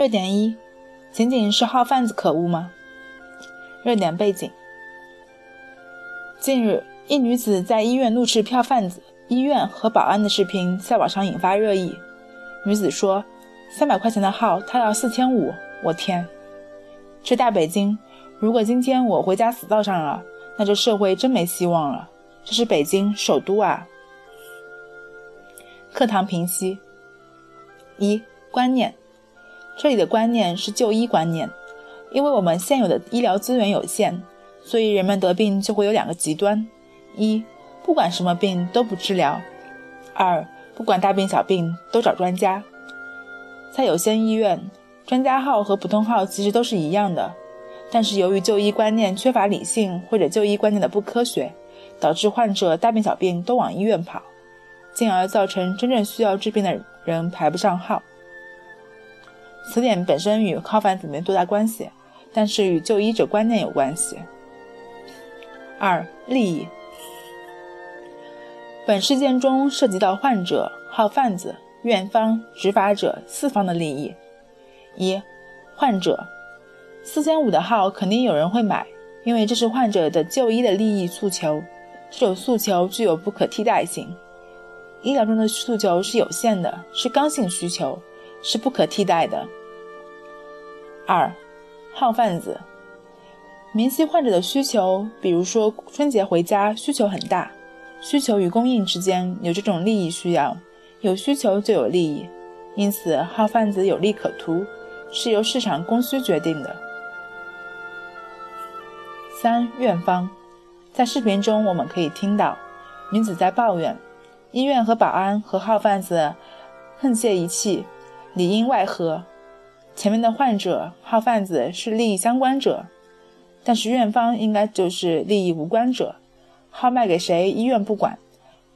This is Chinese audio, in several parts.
热点一：仅仅是号贩子可恶吗？热点背景：近日，一女子在医院怒斥票贩子、医院和保安的视频在网上引发热议。女子说：“三百块钱的号，她要四千五，我天！这大北京，如果今天我回家死道上了，那这社会真没希望了。这是北京首都啊！”课堂评析：一、观念。这里的观念是就医观念，因为我们现有的医疗资源有限，所以人们得病就会有两个极端：一，不管什么病都不治疗；二，不管大病小病都找专家。在有些医院，专家号和普通号其实都是一样的，但是由于就医观念缺乏理性或者就医观念的不科学，导致患者大病小病都往医院跑，进而造成真正需要治病的人排不上号。词典本身与号贩子没多大关系，但是与就医者观念有关系。二、利益。本事件中涉及到患者、号贩子、院方、执法者四方的利益。一、患者，四千五的号肯定有人会买，因为这是患者的就医的利益诉求，这种诉求具有不可替代性。医疗中的诉求是有限的，是刚性需求，是不可替代的。二，号贩子，明晰患者的需求，比如说春节回家需求很大，需求与供应之间有这种利益需要，有需求就有利益，因此号贩子有利可图，是由市场供需决定的。三，院方，在视频中我们可以听到女子在抱怨，医院和保安和号贩子沆瀣一气，里应外合。前面的患者、号贩子是利益相关者，但是院方应该就是利益无关者。号卖给谁，医院不管，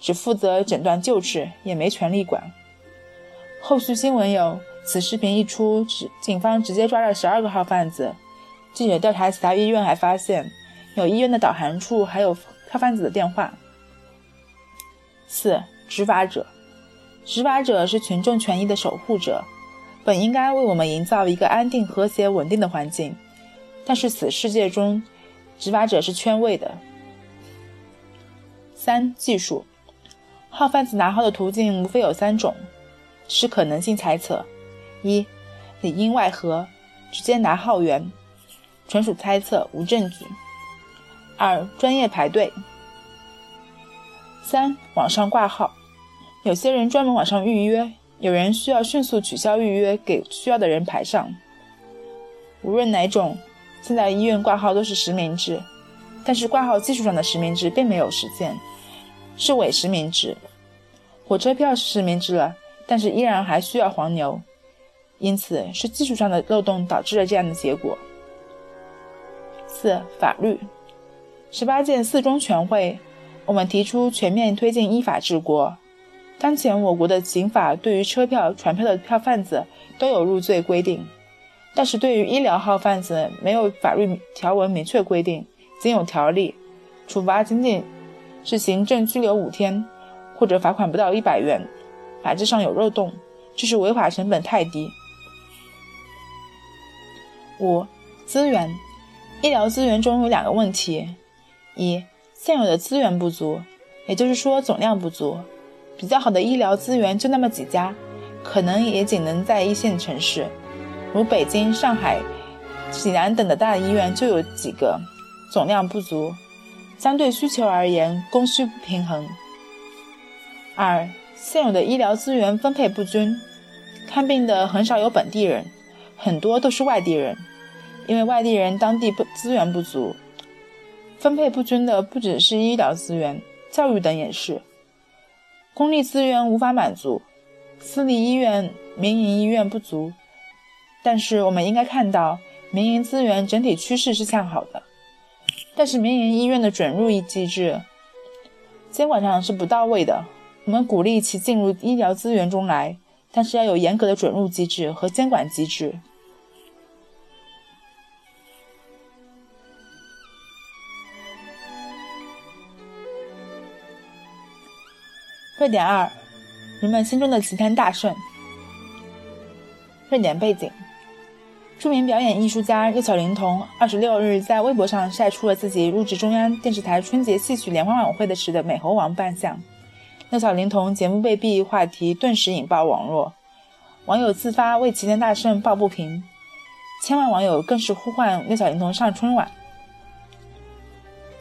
只负责诊断救治，也没权利管。后续新闻有：此视频一出，警方直接抓了十二个号贩子。记者调查其他医院，还发现有医院的导航处还有号贩子的电话。四、执法者，执法者是群众权益的守护者。本应该为我们营造一个安定、和谐、稳定的环境，但是此世界中，执法者是圈位的。三、技术，号贩子拿号的途径无非有三种，是可能性猜测：一、里应外合，直接拿号源，纯属猜测，无证据；二、专业排队；三、网上挂号，有些人专门网上预约。有人需要迅速取消预约，给需要的人排上。无论哪种，现在医院挂号都是实名制，但是挂号技术上的实名制并没有实现，是伪实名制。火车票是实名制了，但是依然还需要黄牛，因此是技术上的漏洞导致了这样的结果。四、法律，十八届四中全会，我们提出全面推进依法治国。当前我国的刑法对于车票、传票的票贩子都有入罪规定，但是对于医疗号贩子没有法律条文明确规定，仅有条例，处罚仅仅是行政拘留五天，或者罚款不到一百元，法制上有漏洞，这是违法成本太低。五、资源，医疗资源中有两个问题：一、现有的资源不足，也就是说总量不足。比较好的医疗资源就那么几家，可能也仅能在一线城市，如北京、上海、济南等的大医院就有几个，总量不足，相对需求而言，供需不平衡。二，现有的医疗资源分配不均，看病的很少有本地人，很多都是外地人，因为外地人当地不资源不足，分配不均的不只是医疗资源，教育等也是。公立资源无法满足，私立医院、民营医院不足，但是我们应该看到，民营资源整体趋势是向好的。但是民营医院的准入机制监管上是不到位的。我们鼓励其进入医疗资源中来，但是要有严格的准入机制和监管机制。热点二，人们心中的齐天大圣。热点背景：著名表演艺术家六小龄童二十六日在微博上晒出了自己入职中央电视台春节戏曲联欢晚会的时的美猴王扮相。六小龄童节目被毙话题顿时引爆网络，网友自发为齐天大圣抱不平，千万网友更是呼唤六小龄童上春晚。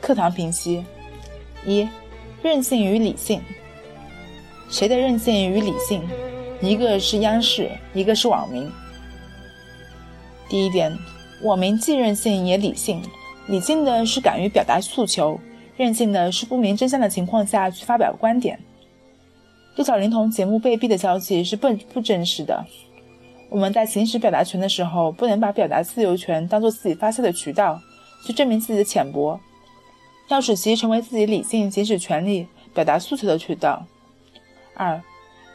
课堂评析：一、任性与理性。谁的任性与理性？一个是央视，一个是网民。第一点，网民既任性也理性。理性的是敢于表达诉求，任性的是不明真相的情况下去发表观点。六小龄童节目被毙的消息是不不真实的。我们在行使表达权的时候，不能把表达自由权当做自己发泄的渠道，去证明自己的浅薄，要使其成为自己理性行使权利、表达诉求的渠道。二，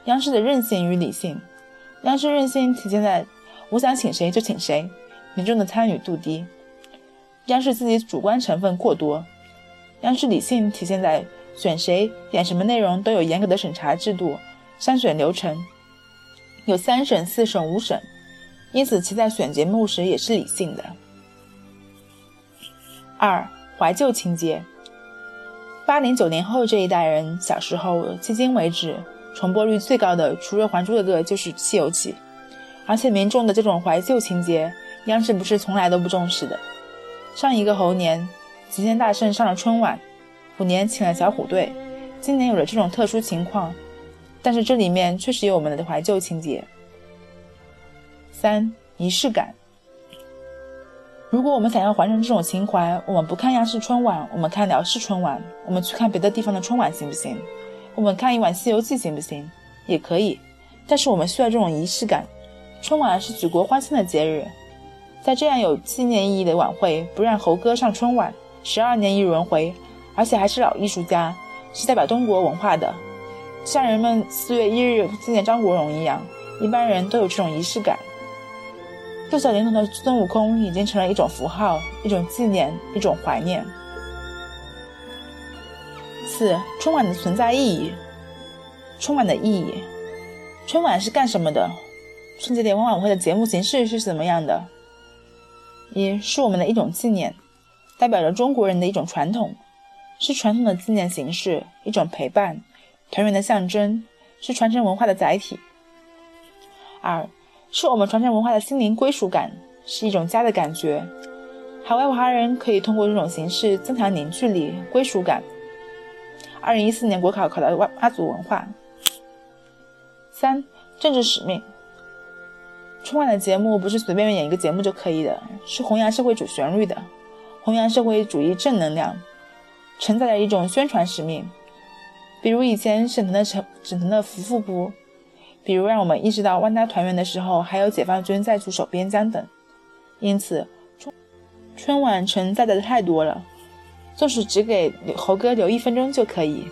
央视的任性与理性。央视任性体现在。我想请谁就请谁，民众的参与度低，央视自己主观成分过多。央视理性体现在选谁演什么内容都有严格的审查制度、筛选流程，有三审、四审、五审，因此其在选节目时也是理性的。二、怀旧情节。八零九零后这一代人小时候迄今为止重播率最高的，除了《还珠格格》就是《西游记》。而且民众的这种怀旧情节，央视不是从来都不重视的。上一个猴年，齐天大圣上了春晚，虎年请了小虎队，今年有了这种特殊情况，但是这里面确实有我们的怀旧情节。三仪式感。如果我们想要还成这种情怀，我们不看央视春晚，我们看辽视春晚，我们去看别的地方的春晚行不行？我们看一晚《西游记》行不行？也可以，但是我们需要这种仪式感。春晚是举国欢庆的节日，在这样有纪念意义的晚会，不让猴哥上春晚，十二年一轮回，而且还是老艺术家，是代表中国文化的，像人们四月一日纪念张国荣一样，一般人都有这种仪式感。六小龄童的孙悟空已经成了一种符号，一种纪念，一种怀念。四、春晚的存在意义。春晚的意义，春晚是干什么的？春节联欢晚会的节目形式是怎么样的？一是我们的一种纪念，代表着中国人的一种传统，是传统的纪念形式，一种陪伴、团圆的象征，是传承文化的载体。二是我们传承文化的心灵归属感，是一种家的感觉。海外华人可以通过这种形式增强凝聚力、归属感。二零一四年国考考到妈妈祖文化。三政治使命。春晚的节目不是随便演一个节目就可以的，是弘扬社会主旋律的，弘扬社会主义正能量，承载着一种宣传使命。比如以前沈腾的沈沈腾的福富部，比如让我们意识到万家团圆的时候还有解放军在驻守边疆等。因此，春晚承载的太多了，纵使只给猴哥留一分钟就可以，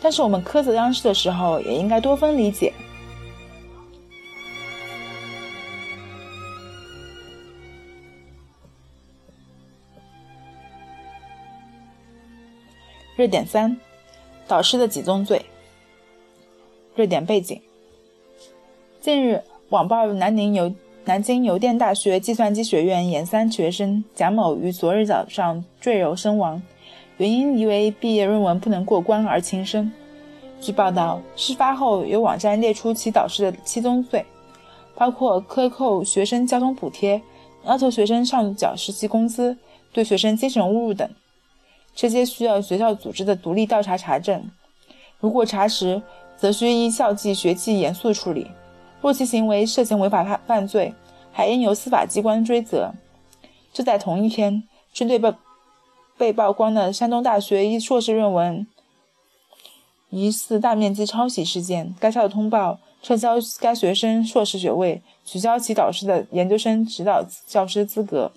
但是我们苛责央视的时候也应该多分理解。热点三：导师的几宗罪。热点背景：近日，网曝南宁邮南京邮电大学计算机学院研三学生蒋某于昨日早上坠楼身亡，原因疑为毕业论文不能过关而轻生。据报道，事发后有网站列出其导师的七宗罪，包括克扣学生交通补贴、要求学生上缴实习工资、对学生精神侮辱等。这些需要学校组织的独立调查查证，如果查实，则需依校纪学纪严肃处理；若其行为涉嫌违法犯罪，还应由司法机关追责。就在同一天，针对被被曝光的山东大学一硕士论文疑似大面积抄袭事件，该校通报撤销该学生硕士学位，取消其导师的研究生指导教师资格。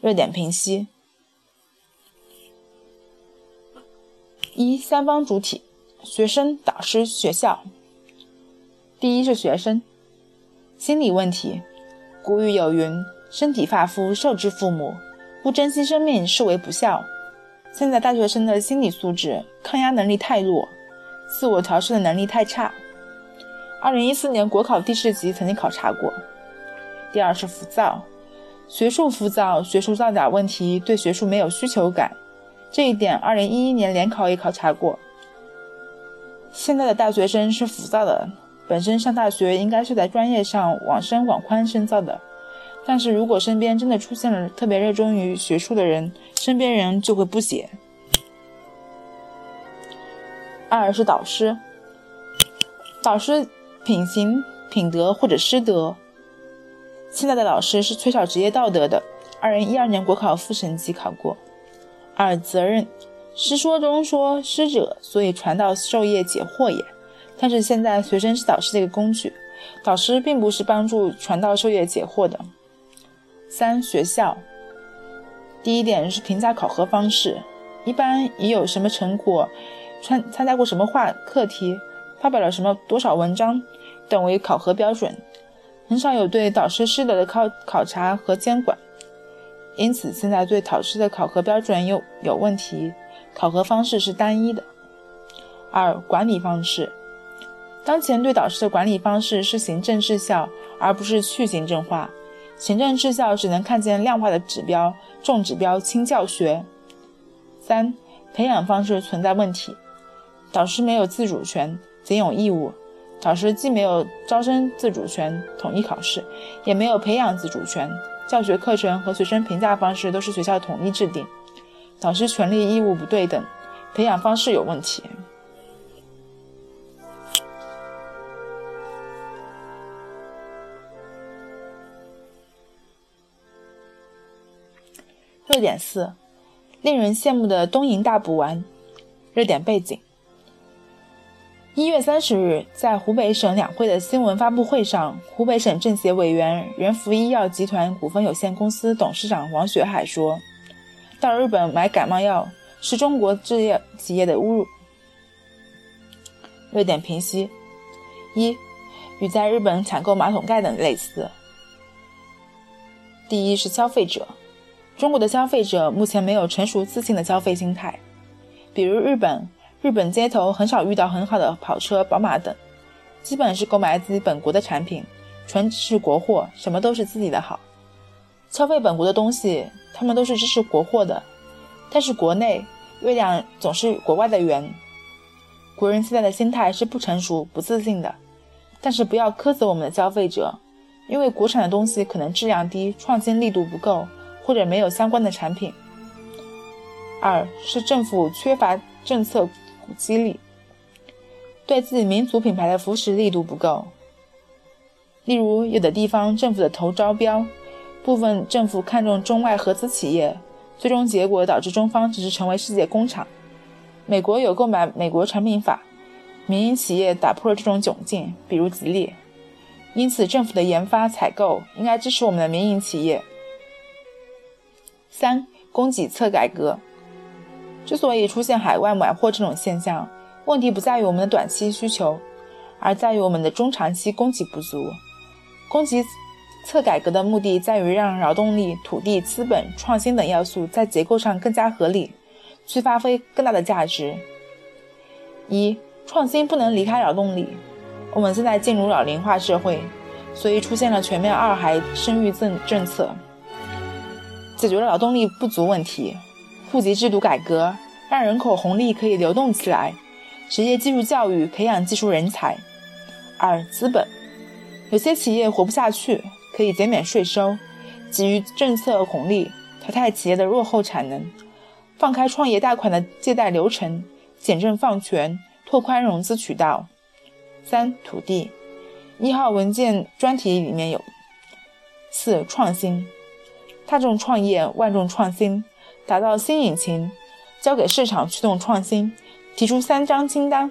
热点评析。一三方主体：学生、导师、学校。第一是学生，心理问题。古语有云：“身体发肤受之父母，不珍惜生命视为不孝。”现在大学生的心理素质、抗压能力太弱，自我调试的能力太差。二零一四年国考第四级曾经考察过，第二是浮躁，学术浮躁，学术造假问题，对学术没有需求感。这一点，二零一一年联考也考察过。现在的大学生是浮躁的，本身上大学应该是在专业上往深往宽深造的，但是如果身边真的出现了特别热衷于学术的人，身边人就会不写。二是导师，导师品行、品德或者师德。现在的老师是缺少职业道德的。二零一二年国考副省级考过。二责任，师说中说师者，所以传道授业解惑也。但是现在学生是导师的一个工具，导师并不是帮助传道授业解惑的。三学校，第一点是评价考核方式，一般以有什么成果。参参加过什么话课题，发表了什么多少文章等为考核标准，很少有对导师师德的考考察和监管，因此现在对导师的考核标准有有问题，考核方式是单一的。二管理方式，当前对导师的管理方式是行政治效，而不是去行政化，行政治效只能看见量化的指标，重指标轻教学。三培养方式存在问题。导师没有自主权，仅有义务。导师既没有招生自主权、统一考试，也没有培养自主权。教学课程和学生评价方式都是学校统一制定，导师权利义务不对等，培养方式有问题。热点四：令人羡慕的东营大补丸。热点背景。一月三十日，在湖北省两会的新闻发布会上，湖北省政协委员、仁孚医药集团股份有限公司董事长王学海说：“到日本买感冒药是中国制药企业的侮辱。”热点评析：一，与在日本采购马桶盖等类似。第一是消费者，中国的消费者目前没有成熟自信的消费心态，比如日本。日本街头很少遇到很好的跑车、宝马等，基本是购买自己本国的产品，纯是国货，什么都是自己的好。消费本国的东西，他们都是支持国货的。但是国内月亮总是国外的圆，国人现在的心态是不成熟、不自信的。但是不要苛责我们的消费者，因为国产的东西可能质量低、创新力度不够，或者没有相关的产品。二是政府缺乏政策。激励，对自己民族品牌的扶持力度不够。例如，有的地方政府的投招标，部分政府看重中外合资企业，最终结果导致中方只是成为世界工厂。美国有购买美国产品法，民营企业打破了这种窘境，比如吉利。因此，政府的研发采购应该支持我们的民营企业。三，供给侧改革。之所以出现海外买货这种现象，问题不在于我们的短期需求，而在于我们的中长期供给不足。供给侧改革的目的在于让劳动力、土地、资本、创新等要素在结构上更加合理，去发挥更大的价值。一、创新不能离开劳动力。我们现在进入老龄化社会，所以出现了全面二孩生育政政策，解决了劳动力不足问题。户籍制度改革，让人口红利可以流动起来；职业技术教育，培养技术人才。二、资本，有些企业活不下去，可以减免税收，给予政策红利，淘汰企业的落后产能，放开创业贷款的借贷流程，简政放权，拓宽融资渠道。三、土地，一号文件专题里面有。四、创新，大众创业，万众创新。打造新引擎，交给市场驱动创新，提出三张清单：